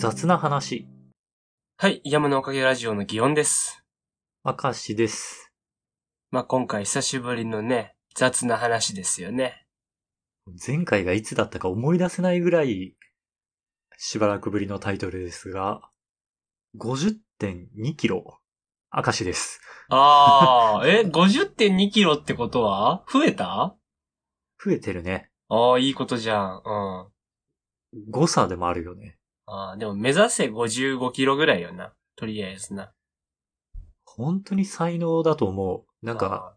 雑な話。はい、山のおかげラジオの祇園です。明石です。まあ、今回久しぶりのね、雑な話ですよね。前回がいつだったか思い出せないぐらい、しばらくぶりのタイトルですが、50.2キロ。明石です。ああ、え、50.2キロってことは？増えた？増えてるね。ああ、いいことじゃん。うん。誤差でもあるよね。ああ、でも目指せ55キロぐらいよな。とりあえずな。本当に才能だと思う。なんか、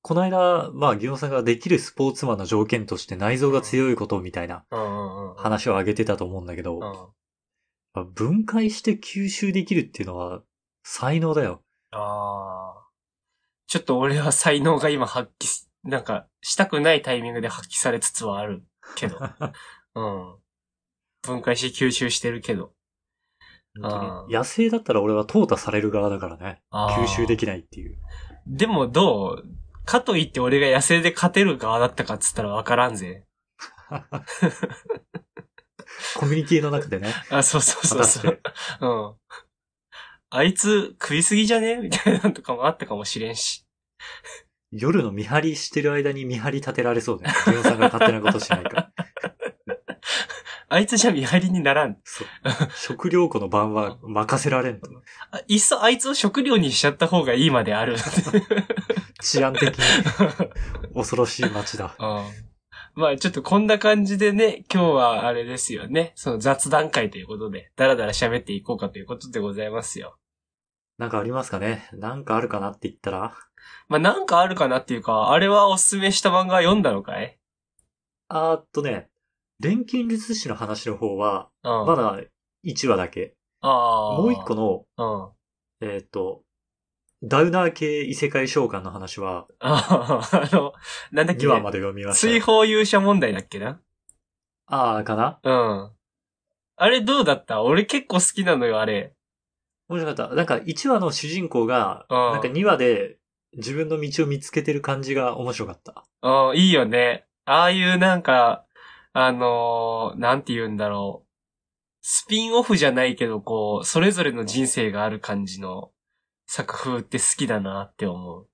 この間、まあ、ギオさんができるスポーツマンの条件として内臓が強いことみたいな。話を挙げてたと思うんだけど、分解して吸収できるっていうのは才能だよ。ああ。ちょっと俺は才能が今発揮し、なんか、したくないタイミングで発揮されつつはあるけど。うん。分解して吸収してるけど。野生だったら俺は淘汰される側だからね。吸収できないっていう。でもどう？かといって俺が野生で勝てる側だったかっつったらわからんぜ。コミュニティの中でね。あ、そうそう果そうそう。。うん。あいつ食いすぎじゃね？みたいなのとかもあったかもしれんし。夜の見張りしてる間に見張り立てられそうだよ。ギオさんが勝手なことしないから。あいつじゃ見張りにならん。食料庫の番は任せられんと。あいっそあいつを食料にしちゃった方がいいまである。治安的に恐ろしい街だ。うんまあちょっとこんな感じでね、今日はあれですよね。その雑談会ということで、だらだら喋っていこうかということでございますよ。なんかありますかね？なんかあるかなって言ったら？まあなんかあるかなっていうか、あれはおすすめした漫画読んだのかい？あーっとね、錬金術師の話の方は、うん。まだ1話だけ。ああ。もう一個の、うん。えっ、と、ダウナー系異世界召喚の話は、ああ、あの、なんだっけ、2話まで読みました追よ。放勇者問題だっけな？ああ、かな？うん。あれどうだった？俺結構好きなのよ、あれ。面白かった。なんか1話の主人公が、うんなんか2話で自分の道を見つけてる感じが面白かった。うん、いいよね。ああいうなんか、あのーなんて言うんだろう。スピンオフじゃないけど、こう、それぞれの人生がある感じの作風って好きだなって思う。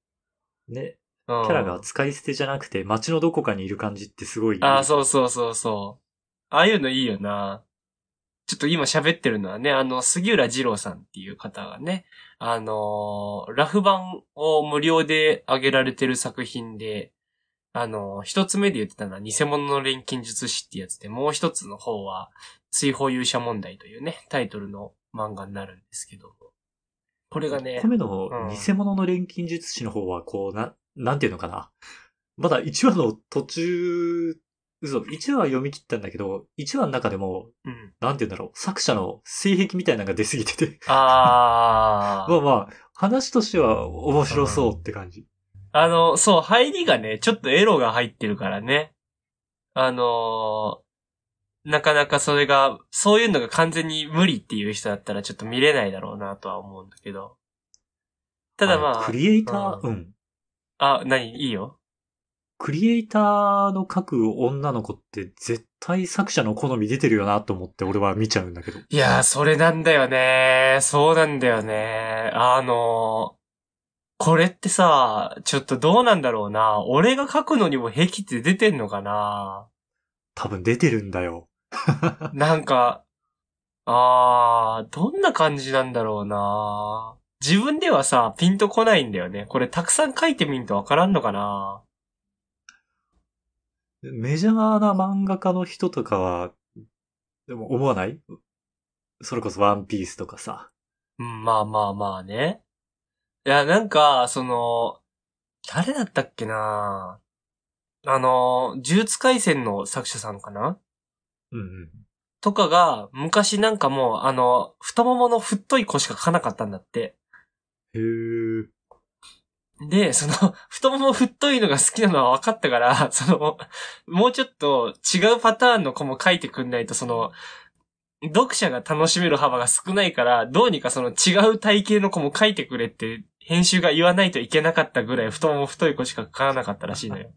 ね。うん、キャラが使い捨てじゃなくて街のどこかにいる感じってすごいいい。ああ、そうそうそうそう。ああいうのいいよな。ちょっと今喋ってるのはね、あの、杉浦二郎さんっていう方がね、あのーラフ版を無料で上げられてる作品で、あのー一つ目で言ってたのは偽物の錬金術師ってやつで、もう一つの方は、追放勇者問題というね、タイトルの漫画になるんですけど。これがね1個、目のうん偽物の錬金術師の方は、こう、な、なんていうのかな。まだ1話の途中、嘘、1話は読み切ったんだけど、1話の中でも、うん。なんていうんだろう、作者の性癖みたいなのが出すぎてて、あまー。あまあ、話としては面白そうって感じ。あの、そう、入りがね、ちょっとエロが入ってるからね。あのーなかなかそれが、そういうのが完全に無理っていう人だったらちょっと見れないだろうなとは思うんだけど。ただまあ、のクリエイター、ううん。あ、何？いいよ。クリエイターの書く女の子って絶対作者の好み出てるよなと思って俺は見ちゃうんだけど。いやー、それなんだよね。そうなんだよね。あのーこれってさ、ちょっとどうなんだろうな。俺が書くのにも癖って出てんのかな多分出てるんだよ。なんか、あー、どんな感じなんだろうな自分ではさ、ピンとこないんだよね。これたくさん書いてみんとわからんのかなメジャーな漫画家の人とかは、でも思わない？それこそワンピースとかさ。うん、まあまあまあね。いや、なんか、その、誰だったっけな？あの、呪術回戦の作者さんかな？うんうん。とかが、昔なんかもう、あの、太ももの太い子しか書かなかったんだって。へー。で、その、太もも太いのが好きなのは分かったから、その、もうちょっと違うパターンの子も書いてくんないと、その、読者が楽しめる幅が少ないから、どうにかその違う体型の子も書いてくれって、編集が言わないといけなかったぐらい太もも太い子しか書かなかったらしいのよ。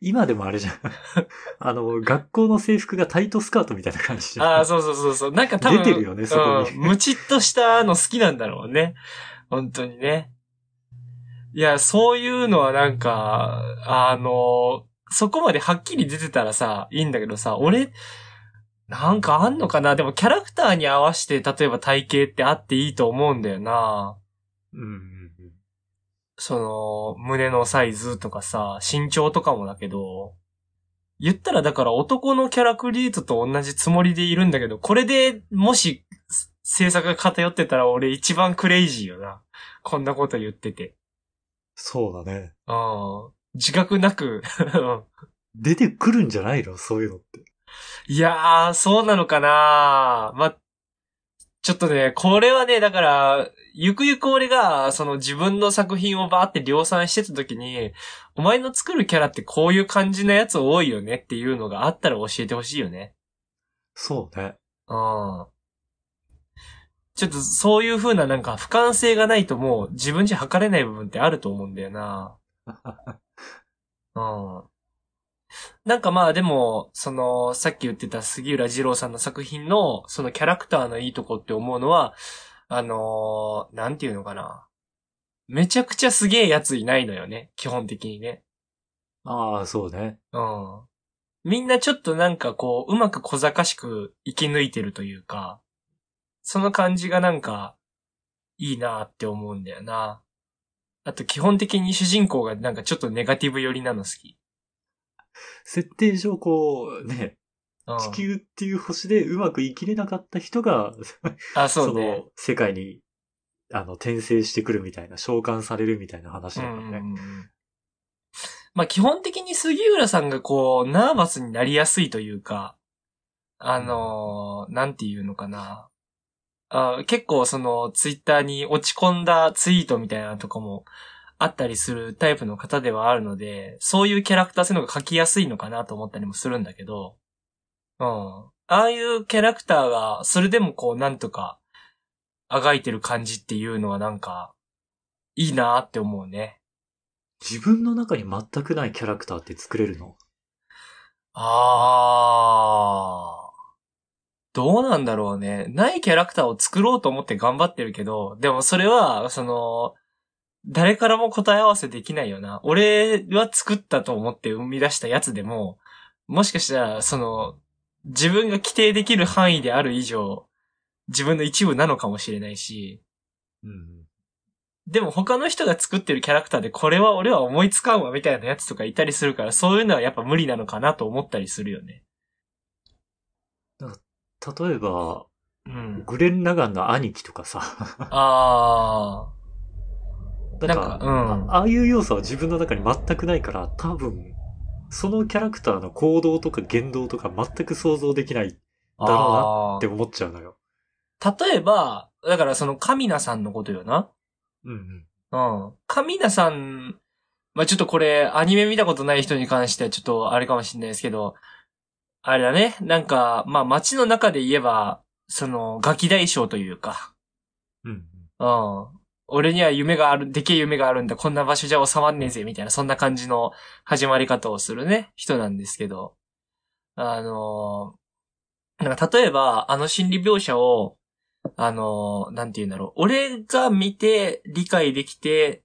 今でもあれじゃん。あの、学校の制服がタイトスカートみたいな感じじゃん。ああ、そうそうそうそう。なんか多分。出てるよねそこにうん。ムチっとしたの好きなんだろうね。本当にね。いや、そういうのはなんか、あの、そこまではっきり出てたらさ、いいんだけどさ、俺、なんかあんのかな？でもキャラクターに合わせて、例えば体型ってあっていいと思うんだよな。うんうんうん。その、胸のサイズとかさ、身長とかもだけど、言ったらだから男のキャラクリエイトと同じつもりでいるんだけど、これでもし制作が偏ってたら俺一番クレイジーよな。こんなこと言ってて。そうだね。うん。自覚なく、う ん出てくるんじゃないの？そういうのって。いやー、そうなのかなま、ちょっとね、これはね、だから、ゆくゆく俺が、その自分の作品をバーって量産してた時に、お前の作るキャラってこういう感じのやつ多いよねっていうのがあったら教えてほしいよね。そうね。うん。ちょっとそういう風ななんか俯瞰性がないともう自分じゃ測れない部分ってあると思うんだよな。うん。なんかまあでも、その、さっき言ってた杉浦二郎さんの作品の、そのキャラクターのいいとこって思うのは、あのーなんていうのかな。めちゃくちゃすげえやついないのよね。基本的にね。ああ、そうね。うん。みんなちょっとなんかこう、うまく小賢しく生き抜いてるというか、その感じがなんか、いいなって思うんだよな。あと基本的に主人公がなんかちょっとネガティブ寄りなの好き。設定上こう、ね、うん、地球っていう星でうまく生きれなかった人が、あ、そそうね。の世界に、あの、転生してくるみたいな、召喚されるみたいな話うんうんうだからね。んまあ基本的に杉浦さんがこう、ナーバスになりやすいというか、あのーなんていうのかな。あ結構その、ツイッターに落ち込んだツイートみたいなのとかもあったりするタイプの方ではあるので、そういうキャラクターそういうのが書きやすいのかなと思ったりもするんだけど、うん。ああいうキャラクターが、それでもこう、なんとか、あがいてる感じっていうのはなんか、いいなって思うね。自分の中に全くないキャラクターって作れるの？あー。どうなんだろうね。ないキャラクターを作ろうと思って頑張ってるけど、でもそれは、その、誰からも答え合わせできないよな。俺は作ったと思って生み出したやつでも、もしかしたら、その、自分が規定できる範囲である以上、自分の一部なのかもしれないし、うん。でも他の人が作ってるキャラクターでこれは俺は思いつかんわみたいなやつとかいたりするから、そういうのはやっぱ無理なのかなと思ったりするよね。例えば、うん。グレン・ラガンの兄貴とかさ、あなんかなんかうんあああいう要素は自分の中に全くないから、多分、そのキャラクターの行動とか言動とか全く想像できない。だろうなあて思っちゃうのよ。ー例えば、だからそのカミナさんのことよな。うんうん。うん。カミナさん、まあ、ちょっとこれ、アニメ見たことない人に関してはちょっとあれかもしれないですけど、あれだね。なんか、まあ、街の中で言えば、その、ガキ大将というか、うんうん。俺には夢がある、でけえ夢があるんだ、こんな場所じゃ収まんねえぜ、みたいな、そんな感じの始まり方をするね、人なんですけど。あのーなんか例えば、あの心理描写を、あのーなんて言うんだろう。俺が見て、理解できて、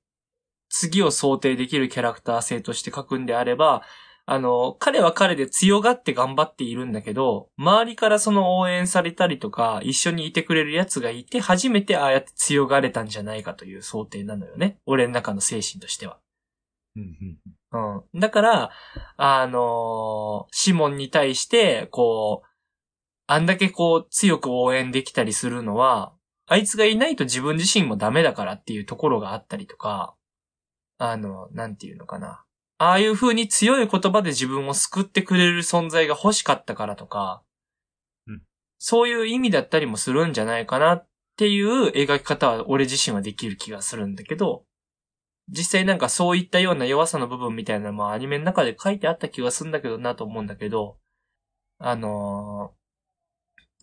次を想定できるキャラクター性として書くんであれば、あの、彼は彼で強がって頑張っているんだけど、周りからその応援されたりとか、一緒にいてくれる奴がいて、初めてああやって強がれたんじゃないかという想定なのよね。俺の中の精神としては。うん。だから、あのーシモンに対して、こう、あんだけこう強く応援できたりするのは、あいつがいないと自分自身もダメだからっていうところがあったりとか、あの、なんていうのかな。ああいう風に強い言葉で自分を救ってくれる存在が欲しかったからとか、うんそういう意味だったりもするんじゃないかなっていう描き方は俺自身はできる気がするんだけど、実際なんかそういったような弱さの部分みたいなのもアニメの中で書いてあった気がするんだけどなと思うんだけど、あの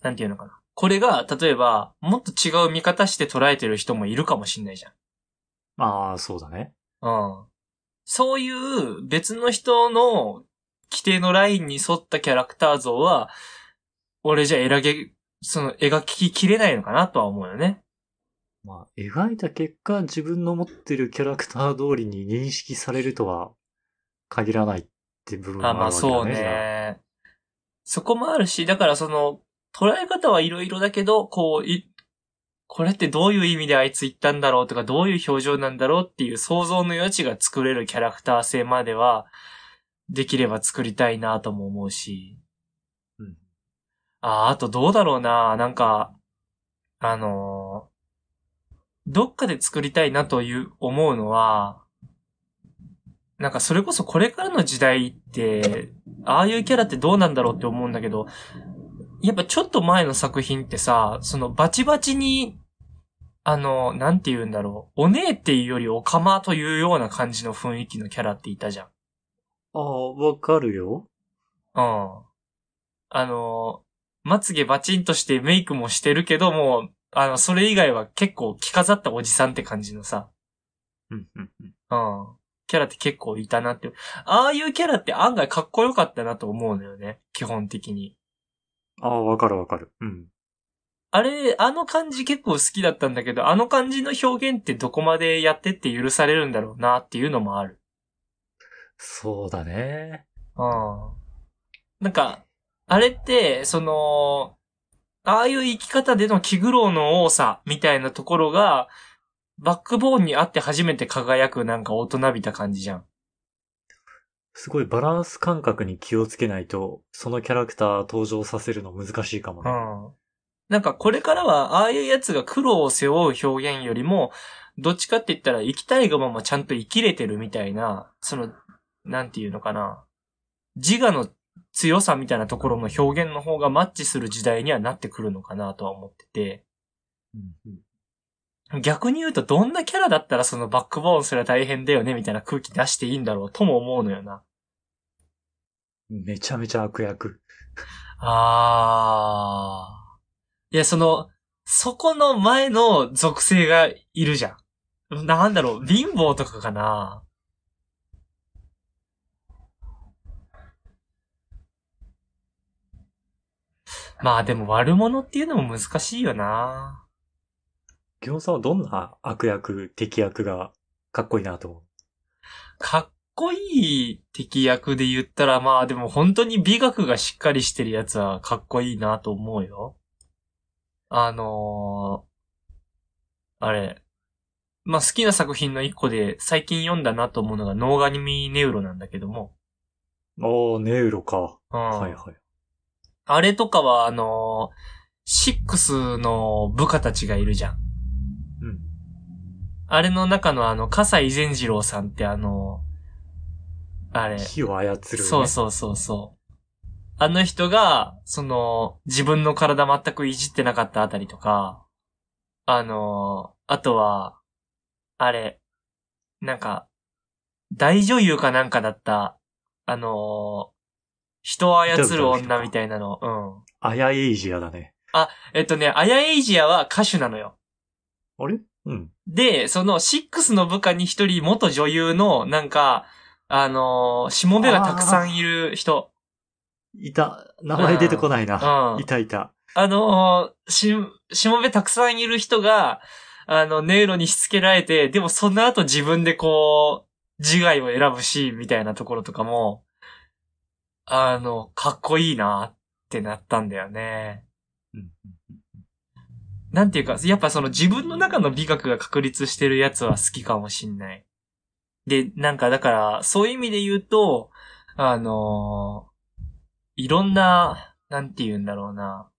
ーなんていうのかな。これが、例えば、もっと違う見方して捉えてる人もいるかもしんないじゃん。ああ、そうだね。うん。そういう別の人の規定のラインに沿ったキャラクター像は、俺じゃ描け、その描ききれないのかなとは思うよね。まあ、描いた結果、自分の持ってるキャラクター通りに認識されるとは限らないって部分もああ、まあるわけだね。そうじゃあね。そこもあるし、だからその、捉え方はいろいろだけど、こう、い、これってどういう意味であいつ言ったんだろうとか、どういう表情なんだろうっていう想像の余地が作れるキャラクター性までは、できれば作りたいなとも思うし。うんあ、あとどうだろうな、なんか、あのーどっかで作りたいなという思うのは、なんかそれこそこれからの時代って、ああいうキャラってどうなんだろうって思うんだけど、やっぱちょっと前の作品ってさ、そのバチバチに、あの、なんて言うんだろう。お姉っていうよりおかまというような感じの雰囲気のキャラっていたじゃん。ああ、わかるよ。うん。あの、まつげバチンとしてメイクもしてるけども、あの、それ以外は結構着飾ったおじさんって感じのさ、うん、うん、うん。うん。キャラって結構いたなって。ああいうキャラって案外かっこよかったなと思うのよね。基本的に。ああ、わかるわかる。うん。あれ、あの感じ結構好きだったんだけど、あの感じの表現ってどこまでやってって許されるんだろうなっていうのもある。そうだね。うん。なんか、あれって、その、ああいう生き方での気苦労の多さみたいなところが、バックボーンにあって初めて輝くなんか大人びた感じじゃん。すごいバランス感覚に気をつけないと、そのキャラクター登場させるの難しいかもね。うん。なんかこれからは、ああいうやつが苦労を背負う表現よりも、どっちかって言ったら生きたいがままちゃんと生きれてるみたいな、その、なんていうのかな。自我の強さみたいなところの表現の方がマッチする時代にはなってくるのかなとは思ってて。逆に言うとどんなキャラだったらそのバックボーンすら大変だよねみたいな空気出していいんだろうとも思うのよな。めちゃめちゃ悪役。あー。いや、その、そこの前の属性がいるじゃん。なんだろう、貧乏とかかな。まあでも悪者っていうのも難しいよな。ギョンさんはどんな悪役、敵役がかっこいいなと思う？かっこいい敵役で言ったらまあでも本当に美学がしっかりしてるやつはかっこいいなと思うよ。あのー、あれ。まあ好きな作品の一個で最近読んだなと思うのがノーガニミネウロなんだけども。おー、ネウロか。うん。はいはい。あれとかはあのー、シックスの部下たちがいるじゃん。うん。あれの中のあの、笠井善次郎さんってあのー、あれ。火を操る、ね。そうそうそうそう。あの人が、その、自分の体全くいじってなかったあたりとか、あの、あとは、あれ、なんか、大女優かなんかだった、あの、人を操る女みたいなの、うん。アヤエイジアだね。えっとね、アヤエイジアは歌手なのよ。あれ？うん。で、その、シックスの部下に一人元女優の、なんか、あのー、しもべがたくさんいる人。いた。名前出てこないな。うんいたいた。あのーし、しもべたくさんいる人が、あの、ネイロにしつけられて、でもその後自分でこう、自害を選ぶシーンみたいなところとかも、あの、かっこいいなってなったんだよね。うんなんていうか、やっぱその自分の中の美学が確立してるやつは好きかもしんない。で、なんかだから、そういう意味で言うと、あのーいろんな、なんて言うんだろうな。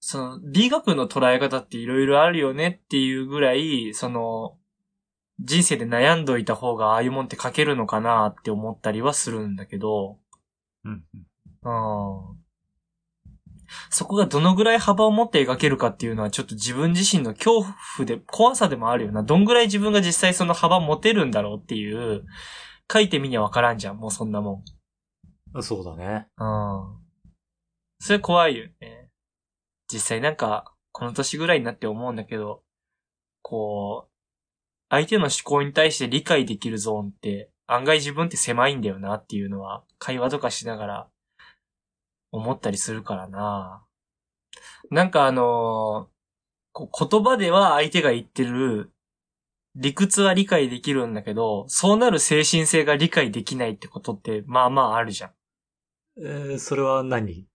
その、美学の捉え方っていろいろあるよねっていうぐらい、その、人生で悩んどいた方がああいうもんって書けるのかなって思ったりはするんだけど、うんうん。うん。そこがどのぐらい幅を持って描けるかっていうのはちょっと自分自身の恐怖で、怖さでもあるよな。どんぐらい自分が実際その幅持てるんだろうっていう、書いてみにはわからんじゃん、もうそんなもん。あそうだね。うん。それ怖いよね。実際なんか、この年ぐらいになって思うんだけど、こう、相手の思考に対して理解できるゾーンって案外自分って狭いんだよなっていうのは、会話とかしながら思ったりするからな。なんかあのこう言葉では相手が言ってる理屈は理解できるんだけど、そうなる精神性が理解できないってことって、まあまああるじゃん。えーそれは何？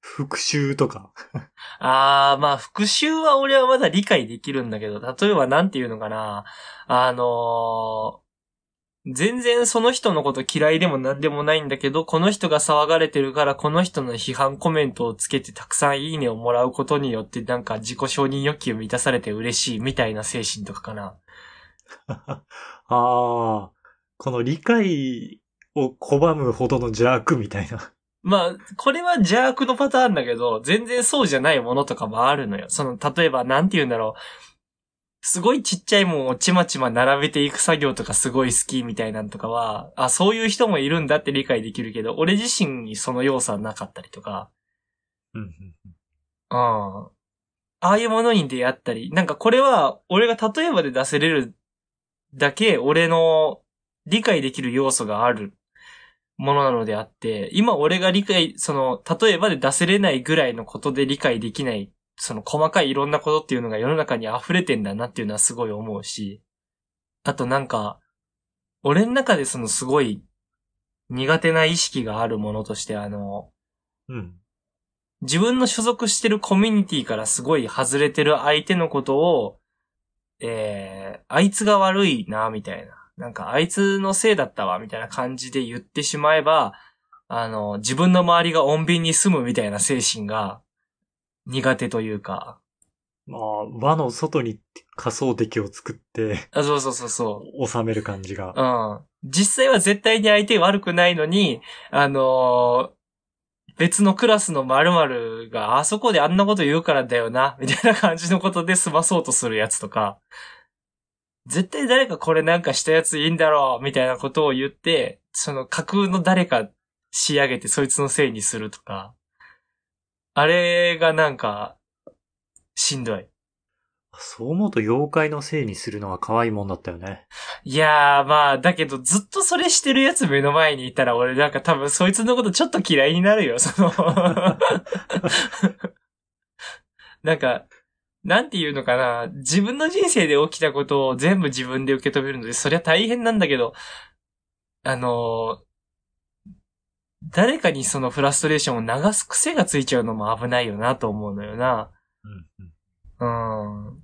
復讐とか？あー、まあ復讐は俺はまだ理解できるんだけど、例えばなんていうのかな。あのー全然その人のこと嫌いでもなんでもないんだけど、この人が騒がれてるからこの人の批判コメントをつけてたくさんいいねをもらうことによってなんか自己承認欲求満たされて嬉しいみたいな精神とかかな。ああ、この理解を拒むほどの邪悪みたいな。まあ、これは邪悪のパターンだけど、全然そうじゃないものとかもあるのよ。その、例えば、なんて言うんだろう。すごいちっちゃいもんをちまちま並べていく作業とかすごい好きみたいなんとかは、あ、そういう人もいるんだって理解できるけど、俺自身にその要素はなかったりとか、うんうんうん。ああいうものに出会ったり、なんかこれは、俺が例えばで出せれるだけ、俺の理解できる要素があるものなのであって、今俺が理解、その、例えばで出せれないぐらいのことで理解できない、その細かいいろんなことっていうのが世の中に溢れてんだなっていうのはすごい思うし、あとなんか、俺の中でそのすごい苦手な意識があるものとして、あの、うん。自分の所属してるコミュニティからすごい外れてる相手のことを、えー、あいつが悪いな、みたいな。なんか、あいつのせいだったわ、みたいな感じで言ってしまえば、あの、自分の周りが穏便に住むみたいな精神が苦手というか。まあ、輪の外に仮想敵を作ってあそうそうそうそう。収める感じが。うん。実際は絶対に相手悪くないのに、あのー別のクラスの〇〇があそこであんなこと言うからだよな、みたいな感じのことで済まそうとするやつとか、絶対誰かこれなんかしたやついいんだろう、みたいなことを言って、その架空の誰か仕上げてそいつのせいにするとか、あれがなんか、しんどい。そう思うと妖怪のせいにするのは可愛いもんだったよね。いやー、まあ、だけどずっとそれしてるやつ目の前にいたら俺なんか多分そいつのことちょっと嫌いになるよ、その。なんか、なんていうのかな。自分の人生で起きたことを全部自分で受け止めるので、そりゃ大変なんだけど、あのー誰かにそのフラストレーションを流す癖がついちゃうのも危ないよなと思うのよな。うんうんうん。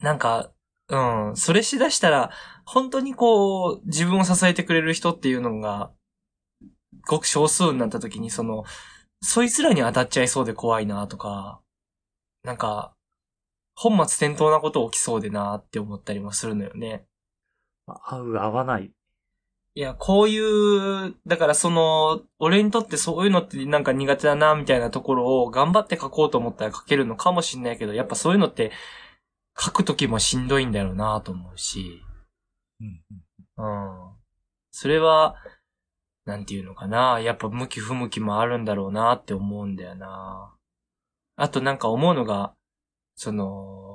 なんか、うん、それしだしたら、本当にこう、自分を支えてくれる人っていうのが、ごく少数になった時に、その、そいつらに当たっちゃいそうで怖いなとか、なんか、本末転倒なこと起きそうでなって思ったりもするのよね。合う、合わない。いや、こういう、だからその、俺にとってそういうのってなんか苦手だな、みたいなところを頑張って書こうと思ったら書けるのかもしんないけど、やっぱそういうのって書くときもしんどいんだろうなと思うし、うんうん。それは、なんていうのかな、やっぱ向き不向きもあるんだろうなって思うんだよな。あとなんか思うのが、その、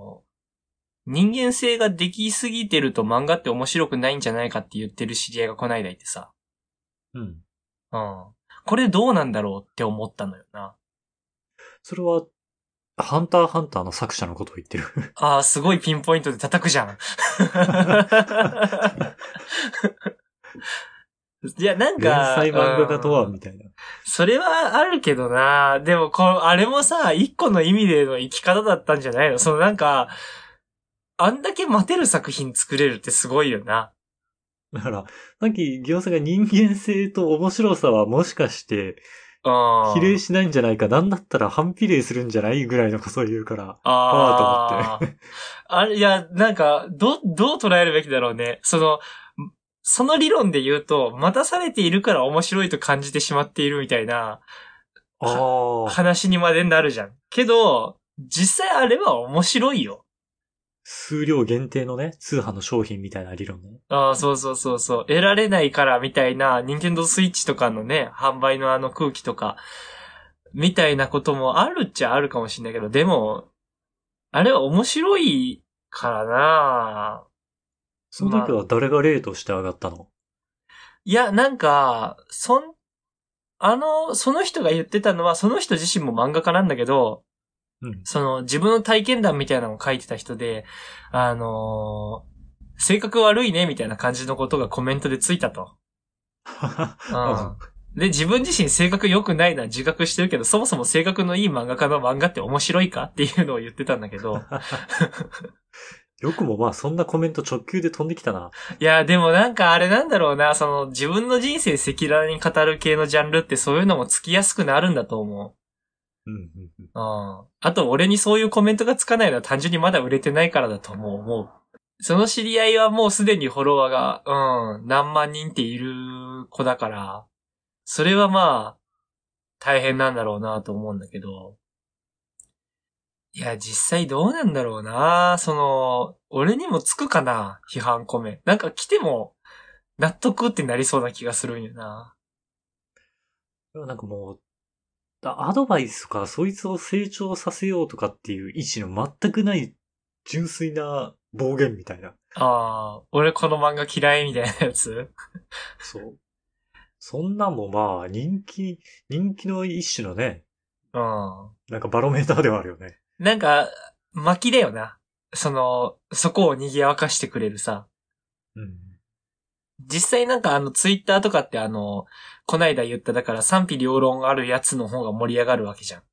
人間性ができすぎてると漫画って面白くないんじゃないかって言ってる知り合いがこないだいてさ。うん。うん。これどうなんだろうって思ったのよな。それは、ハンターハンターの作者のことを言ってる。ああ、すごいピンポイントで叩くじゃん。いや、なん連か。載漫画家とは、うんみたいな。それはあるけどな。でも、こう、あれもさ、一個の意味での生き方だったんじゃないの？そのなんか、あんだけ待てる作品作れるってすごいよな。だから、さっき、ギオさが人間性と面白さはもしかして、比例しないんじゃないか、なんだったら反比例するんじゃないぐらいのことを言うから、ああ。と思ってあれ、いや、なんか、ど、どう捉えるべきだろうね。その、その理論で言うと、待たされているから面白いと感じてしまっているみたいな、話にまでなるじゃん。けど、実際あれは面白いよ。数量限定のね、通販の商品みたいな理論ね。ああ、そうそうそうそう。得られないからみたいな、ニンテンドースイッチとかのね、販売のあの空気とか、みたいなこともあるっちゃあるかもしれないけど、でも、あれは面白いからなその時は誰が例として上がったの、いや、なんか、そん、あの、その人が言ってたのは、その人自身も漫画家なんだけど、うん。その自分の体験談みたいなのを書いてた人で、あのー性格悪いねみたいな感じのことがコメントでついたと。うん。で、自分自身性格良くないのは自覚してるけど、そもそも性格のいい漫画家の漫画って面白いかっていうのを言ってたんだけど。よくもまあそんなコメント直球で飛んできたな。いや、でもなんかあれなんだろうな、その自分の人生赤裸々に語る系のジャンルってそういうのもつきやすくなるんだと思う。うんうん。あと、俺にそういうコメントがつかないのは単純にまだ売れてないからだと思う。思う。その知り合いはもうすでにフォロワーが、うん、何万人っている子だから、それはまあ、大変なんだろうなと思うんだけど。いや、実際どうなんだろうなその、俺にもつくかな批判コメ。なんか来ても、納得ってなりそうな気がするんよな。なんかもう、あアドバイスとか、そいつを成長させようとかっていう意思の全くない純粋な暴言みたいな。ああ、俺この漫画嫌いみたいなやつ？そう。そんなんもまあ、人気、人気の一種のね、うん。なんかバロメーターではあるよね。なんか、巻きだよな。その、そこを賑やかしてくれるさ。うん。実際なんかあのツイッターとかってあの、こないだ言っただから賛否両論あるやつの方が盛り上がるわけじゃん。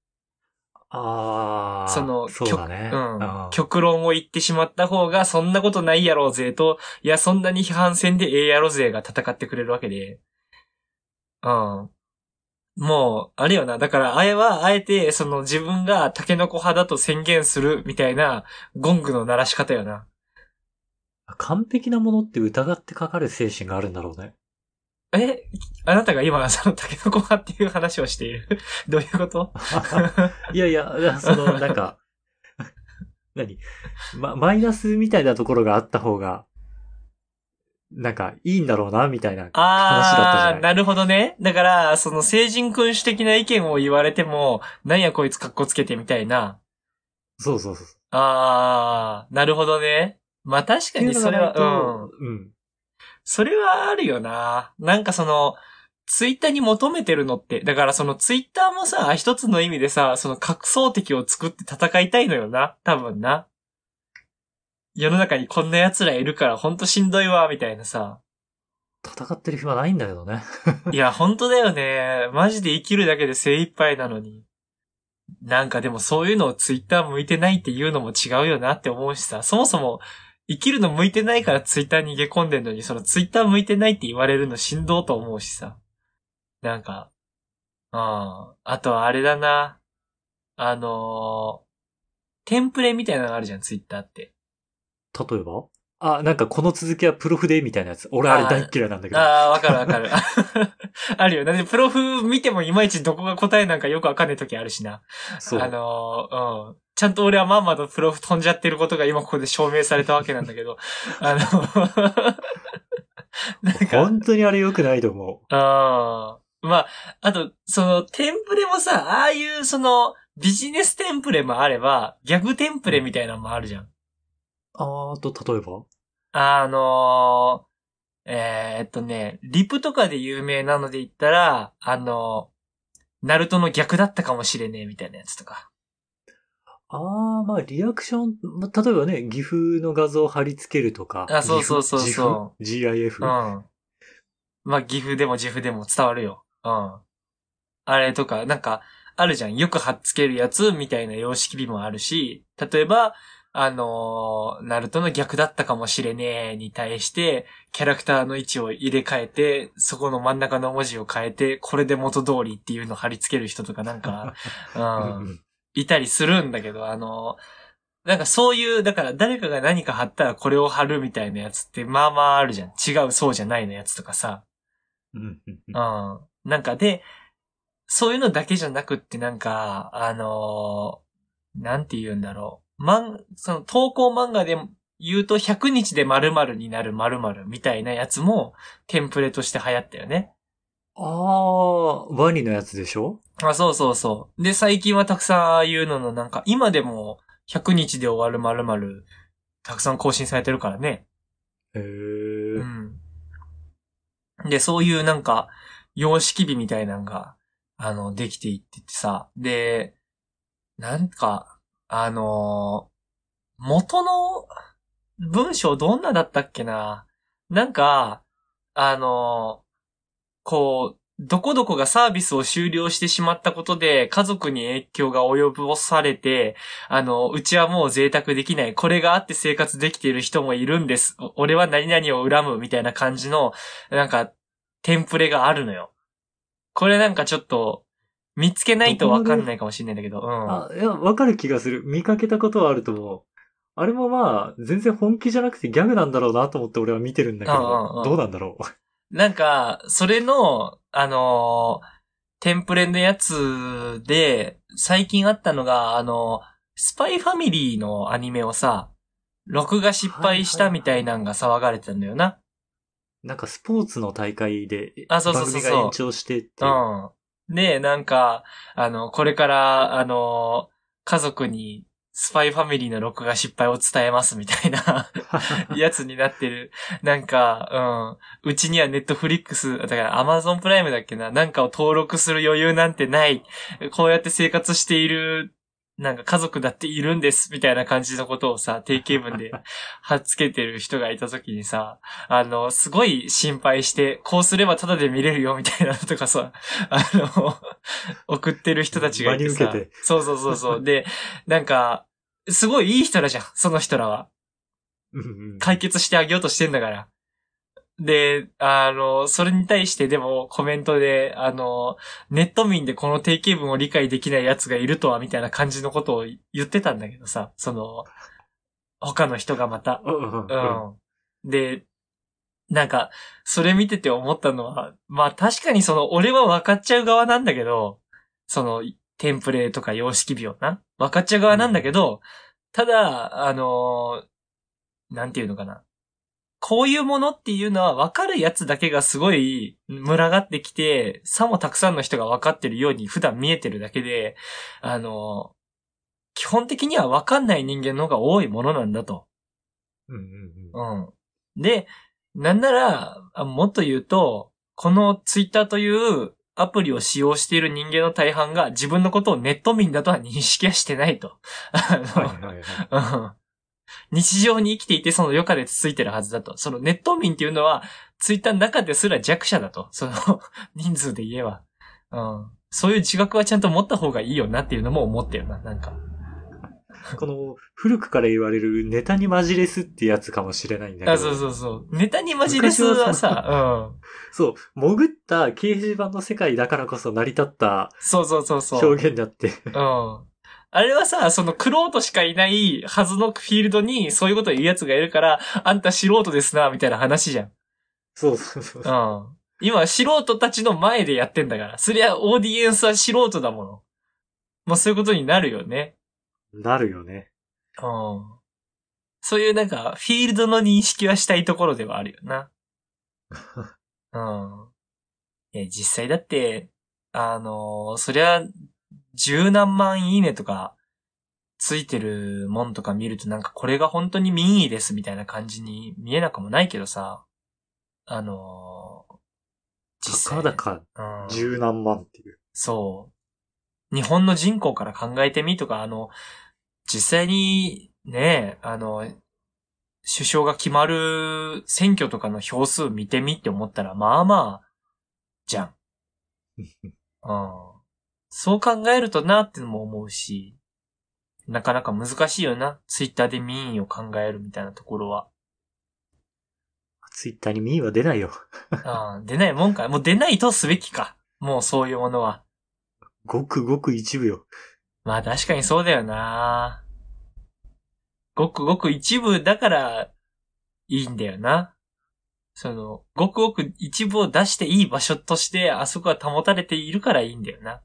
ああ、その、そうだね。うん極論を言ってしまった方がそんなことないやろうぜと、いやそんなに批判戦でええやろぜが戦ってくれるわけで。うん。もう、あれよな。だから、あれは、あえて、その自分がタケノコ派だと宣言するみたいな、ゴングの鳴らし方よな。完璧なものって疑ってかかる精神があるんだろうね。えあなたが今、そのタケノコ派っていう話をしている どういうこと？いやいや、その、なんか、何？ま、マイナスみたいなところがあった方が、なんか、いいんだろうな、みたいな話だったじゃない。なるほどね。だから、その成人君主的な意見を言われても、なんやこいつ格好つけてみたいな。そうそうそう。あー、なるほどね。まあ確かにそれは、うん。うん。それはあるよな。なんかその、ツイッターに求めてるのって、だからそのツイッターもさ、一つの意味でさ、その格想敵を作って戦いたいのよな。多分な。世の中にこんな奴らいるからほんとしんどいわ、みたいなさ。戦ってる暇ないんだけどね。いや、ほんとだよね。マジで生きるだけで精一杯なのに。なんかでもそういうのをツイッター向いてないっていうのも違うよなって思うしさ、そもそも生きるの向いてないからツイッターに逃げ込んでんのに、そのツイッター向いてないって言われるのしんどうと思うしさ。なんか、うん。あとはあれだな。あのーテンプレみたいなのがあるじゃん、ツイッターって。例えば？あ、なんかこの続きはプロフでみたいなやつ。俺あれ大っ嫌いなんだけど。ああ、わかるわかる。あるよ。なんで、プロフ見てもいまいちどこが答えなんかよくわかんない時あるしな。そう。あのーうん。ちゃんと俺はまんまとプロフ飛んじゃってることが今ここで証明されたわけなんだけど。あの なんか、本当にあれ良くないと思あーまあ、あと、その、テンプレもさ、ああいう、その、ビジネステンプレもあれば、ギャグテンプレみたいなのもあるじゃん。う。あーと、例えば？あのー、えーっとね、リプとかで有名なので言ったら、あのナルトの逆だったかもしれねえみたいなやつとか。ああ、まあ、リアクション、まあ例えばね、岐阜の画像を貼り付けるとか。あそうそうそうそう GIF。うん。まあ、岐阜でも自負でも伝わるよ。うん。あれとか、なんか、あるじゃん。よく貼っつけるやつみたいな様式美もあるし、例えば、あのーナルトの逆だったかもしれねえに対して、キャラクターの位置を入れ替えて、そこの真ん中の文字を変えて、これで元通りっていうのを貼り付ける人とかなんか、う んうん、いたりするんだけど、あのーなんかそういう、だから誰かが何か貼ったらこれを貼るみたいなやつって、まあまああるじゃん。違うそうじゃないのやつとかさ。うん。なんかで、そういうのだけじゃなくってなんか、あのーなんて言うんだろう。まん、その投稿漫画で言うと100日で〇〇になる〇〇みたいなやつもテンプレとして流行ったよね。ああ、ワニのやつでしょ？あ、そうそうそう。で、最近はたくさんああいうののなんか、今でも100日で終わる〇〇たくさん更新されてるからね。へえ。うん。で、そういうなんか、様式美みたいなのが、あの、できていっててさ、で、なんか、あの元の文章どんなだったっけな？なんか、あのこう、どこどこがサービスを終了してしまったことで家族に影響が及ぼされて、あの、うちはもう贅沢できない。これがあって生活できている人もいるんです。俺は何々を恨むみたいな感じの、なんか、テンプレがあるのよ。これなんかちょっと、見つけないとわかんないかもしれないんだけど、うん。あ、いや、わかる気がする。見かけたことはあると思う。あれもまあ、全然本気じゃなくてギャグなんだろうなと思って俺は見てるんだけうんうんうんど、どうなんだろう。なんか、それの、あのーテンプレのやつで、最近あったのが、あの、スパイファミリーのアニメをさ、録画失敗したみたいなんが騒がれてたんだよな。なんかスポーツの大会で、あそうそうそうが延長してって。うん。で、なんか、あの、これから、あの、家族に、スパイファミリーの録画失敗を伝えますみたいな やつになってる。なんか、うん。うちにはネットフリックス、だからアマゾンプライムだっけな。なんかを登録する余裕なんてない。こうやって生活している、なんか家族だっているんです。みたいな感じのことをさ、定型文で 貼っつけてる人がいた時にさ、あの、すごい心配して、こうすればタダで見れるよみたいなのとかさ、あの、送ってる人たちがいてさて。そうそうそうそう。で、なんか、すごいいい人らじゃん、その人らは。解決してあげようとしてんだから。で、あの、それに対してでもコメントで、あの、ネット民でこの定型文を理解できない奴がいるとは、みたいな感じのことを言ってたんだけどさ、その、他の人がまた。うんうんううんん。で、なんか、それ見てて思ったのは、まあ確かにその、俺は分かっちゃう側なんだけど、その、テンプレとか様式美をな、分かっちゃう側なんだけど、ただ、あのなんていうのかな。こういうものっていうのは分かるやつだけがすごい群がってきて、さもたくさんの人が分かってるように普段見えてるだけで、あの基本的には分かんない人間の方が多いものなんだと。うんうんうんうん。で、なんなら、あもっと言うと、このツイッターというアプリを使用している人間の大半が自分のことをネット民だとは認識はしてないと。あのはいはいはい。うん日常に生きていてその余暇でつついてるはずだと。そのネット民っていうのは、ツイッターの中ですら弱者だと。その人数で言えば。うん。そういう自覚はちゃんと持った方がいいよなっていうのも思ってるな、なんか。この、古くから言われるネタにマジレスってやつかもしれないんだけど。あ、そうそうそう。ネタにマジレスはさ、うん。そう、潜った掲示板の世界だからこそ成り立ったそうそうそうそう。表現だって。うん。あれはさ、その、クロートしかいないはずのフィールドに、そういうことを言う奴がいるから、あんた素人ですな、みたいな話じゃん。そうそうそう。うん。今、素人たちの前でやってんだから。そりゃ、オーディエンスは素人だもの。まあ、そういうことになるよね。なるよね。うん。そういうなんか、フィールドの認識はしたいところではあるよな。うん。いや、実際だって、あのーそりゃ、十何万いいねとか、ついてるもんとか見るとなんかこれが本当に民意ですみたいな感じに見えなくもないけどさ、あのー実際。たかだかうん十何万っていう。そう。日本の人口から考えてみとか、あの、実際にね、あの、首相が決まる選挙とかの票数見てみって思ったら、まあまあ、じゃん。うん。そう考えるとなってのも思うし、なかなか難しいよな。ツイッターで民意を考えるみたいなところは。ツイッターにミーは出ないよ。うん、出ないもんか。もう出ないとすべきか。もうそういうものは。ごくごく一部よ。まあ確かにそうだよな。ごくごく一部だからいいんだよな。その、ごくごく一部を出していい場所としてあそこは保たれているからいいんだよな。